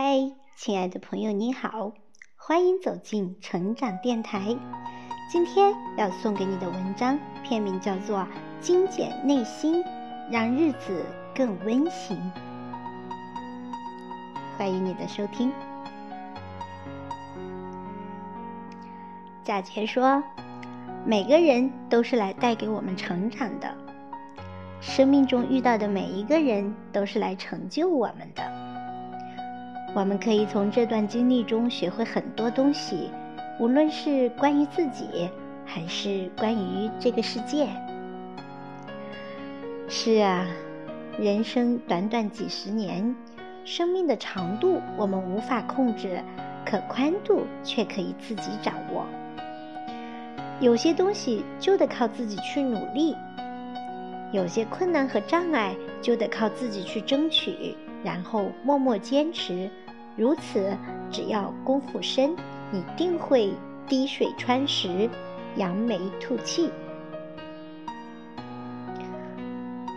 嗨，亲爱的朋友，你好，欢迎走进成长电台。今天要送给你的文章片名叫做《精简内心，让日子更温馨》。欢迎你的收听。贾杰说：“每个人都是来带给我们成长的，生命中遇到的每一个人都是来成就我们的。”我们可以从这段经历中学会很多东西，无论是关于自己，还是关于这个世界。是啊，人生短短几十年，生命的长度我们无法控制，可宽度却可以自己掌握。有些东西就得靠自己去努力，有些困难和障碍就得靠自己去争取。然后默默坚持，如此，只要功夫深，一定会滴水穿石，扬眉吐气。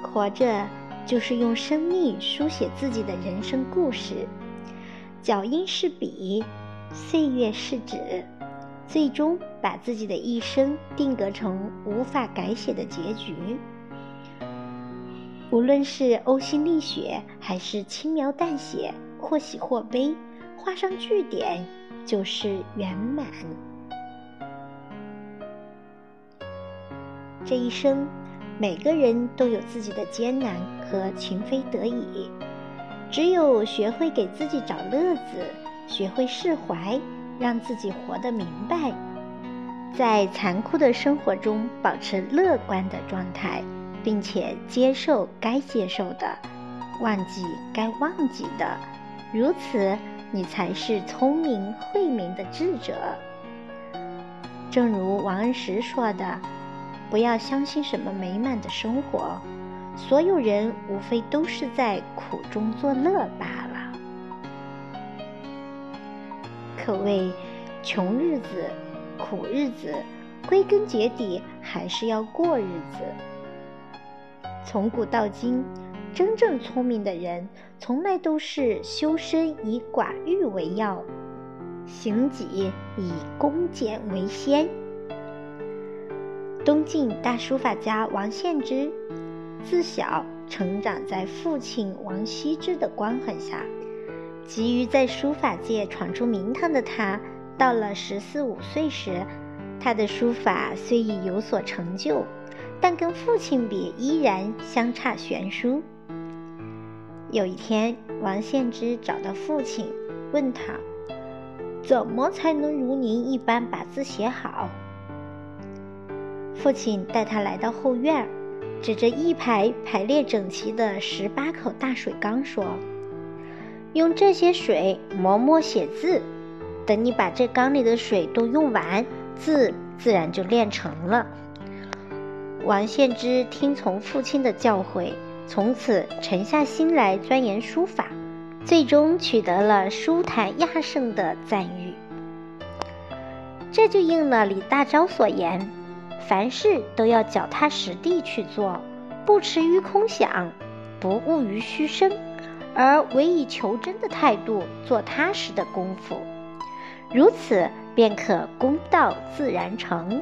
活着就是用生命书写自己的人生故事，脚印是笔，岁月是纸，最终把自己的一生定格成无法改写的结局。无论是呕心沥血，还是轻描淡写，或喜或悲，画上句点就是圆满。这一生，每个人都有自己的艰难和情非得已，只有学会给自己找乐子，学会释怀，让自己活得明白，在残酷的生活中保持乐观的状态。并且接受该接受的，忘记该忘记的，如此你才是聪明慧明的智者。正如王安石说的：“不要相信什么美满的生活，所有人无非都是在苦中作乐罢了。”可谓穷日子、苦日子，归根结底还是要过日子。从古到今，真正聪明的人，从来都是修身以寡欲为要，行己以恭俭为先。东晋大书法家王献之，自小成长在父亲王羲之的光环下，急于在书法界闯出名堂的他，到了十四五岁时，他的书法虽已有所成就。但跟父亲比，依然相差悬殊。有一天，王献之找到父亲，问他：“怎么才能如您一般把字写好？”父亲带他来到后院，指着一排排列整齐的十八口大水缸说：“用这些水磨墨写字，等你把这缸里的水都用完，字自然就练成了。”王献之听从父亲的教诲，从此沉下心来钻研书法，最终取得了书坛亚圣的赞誉。这就应了李大钊所言：“凡事都要脚踏实地去做，不驰于空想，不骛于虚声，而唯以求真的态度做踏实的功夫，如此便可功到自然成。”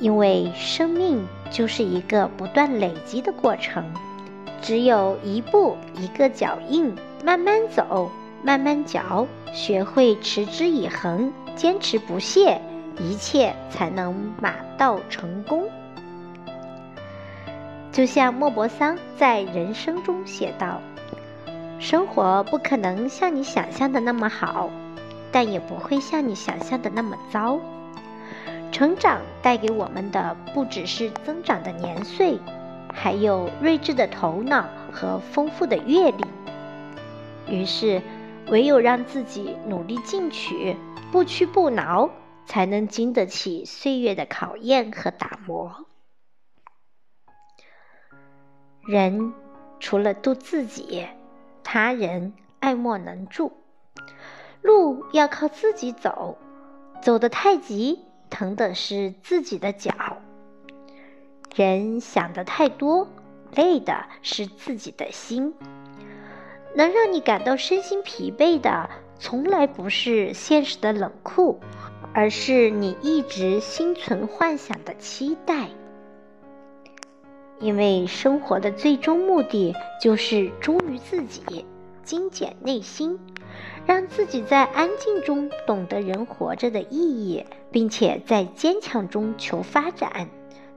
因为生命就是一个不断累积的过程，只有一步一个脚印，慢慢走，慢慢嚼，学会持之以恒，坚持不懈，一切才能马到成功。就像莫泊桑在人生中写道：“生活不可能像你想象的那么好，但也不会像你想象的那么糟。”成长带给我们的不只是增长的年岁，还有睿智的头脑和丰富的阅历。于是，唯有让自己努力进取，不屈不挠，才能经得起岁月的考验和打磨。人除了渡自己，他人爱莫能助。路要靠自己走，走得太急。疼的是自己的脚，人想的太多，累的是自己的心。能让你感到身心疲惫的，从来不是现实的冷酷，而是你一直心存幻想的期待。因为生活的最终目的就是忠于自己，精简内心，让自己在安静中懂得人活着的意义，并且在坚强中求发展，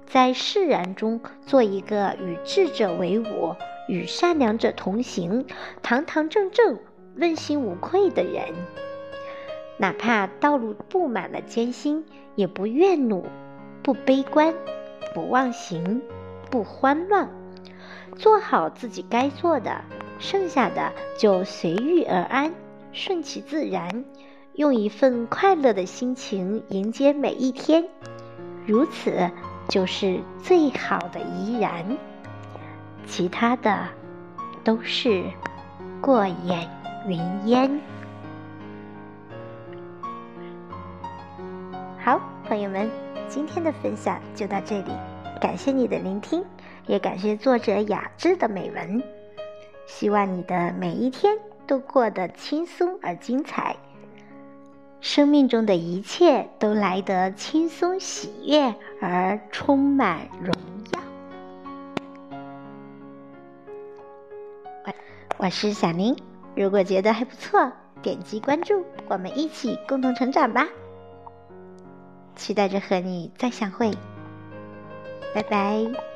在释然中做一个与智者为伍、与善良者同行、堂堂正正、问心无愧的人。哪怕道路布满了艰辛，也不怨怒，不悲观，不忘形。不慌乱，做好自己该做的，剩下的就随遇而安，顺其自然，用一份快乐的心情迎接每一天，如此就是最好的怡然，其他的都是过眼云烟。好，朋友们，今天的分享就到这里。感谢你的聆听，也感谢作者雅致的美文。希望你的每一天都过得轻松而精彩，生命中的一切都来得轻松喜悦而充满荣耀。我我是小林，如果觉得还不错，点击关注，我们一起共同成长吧。期待着和你再相会。拜拜。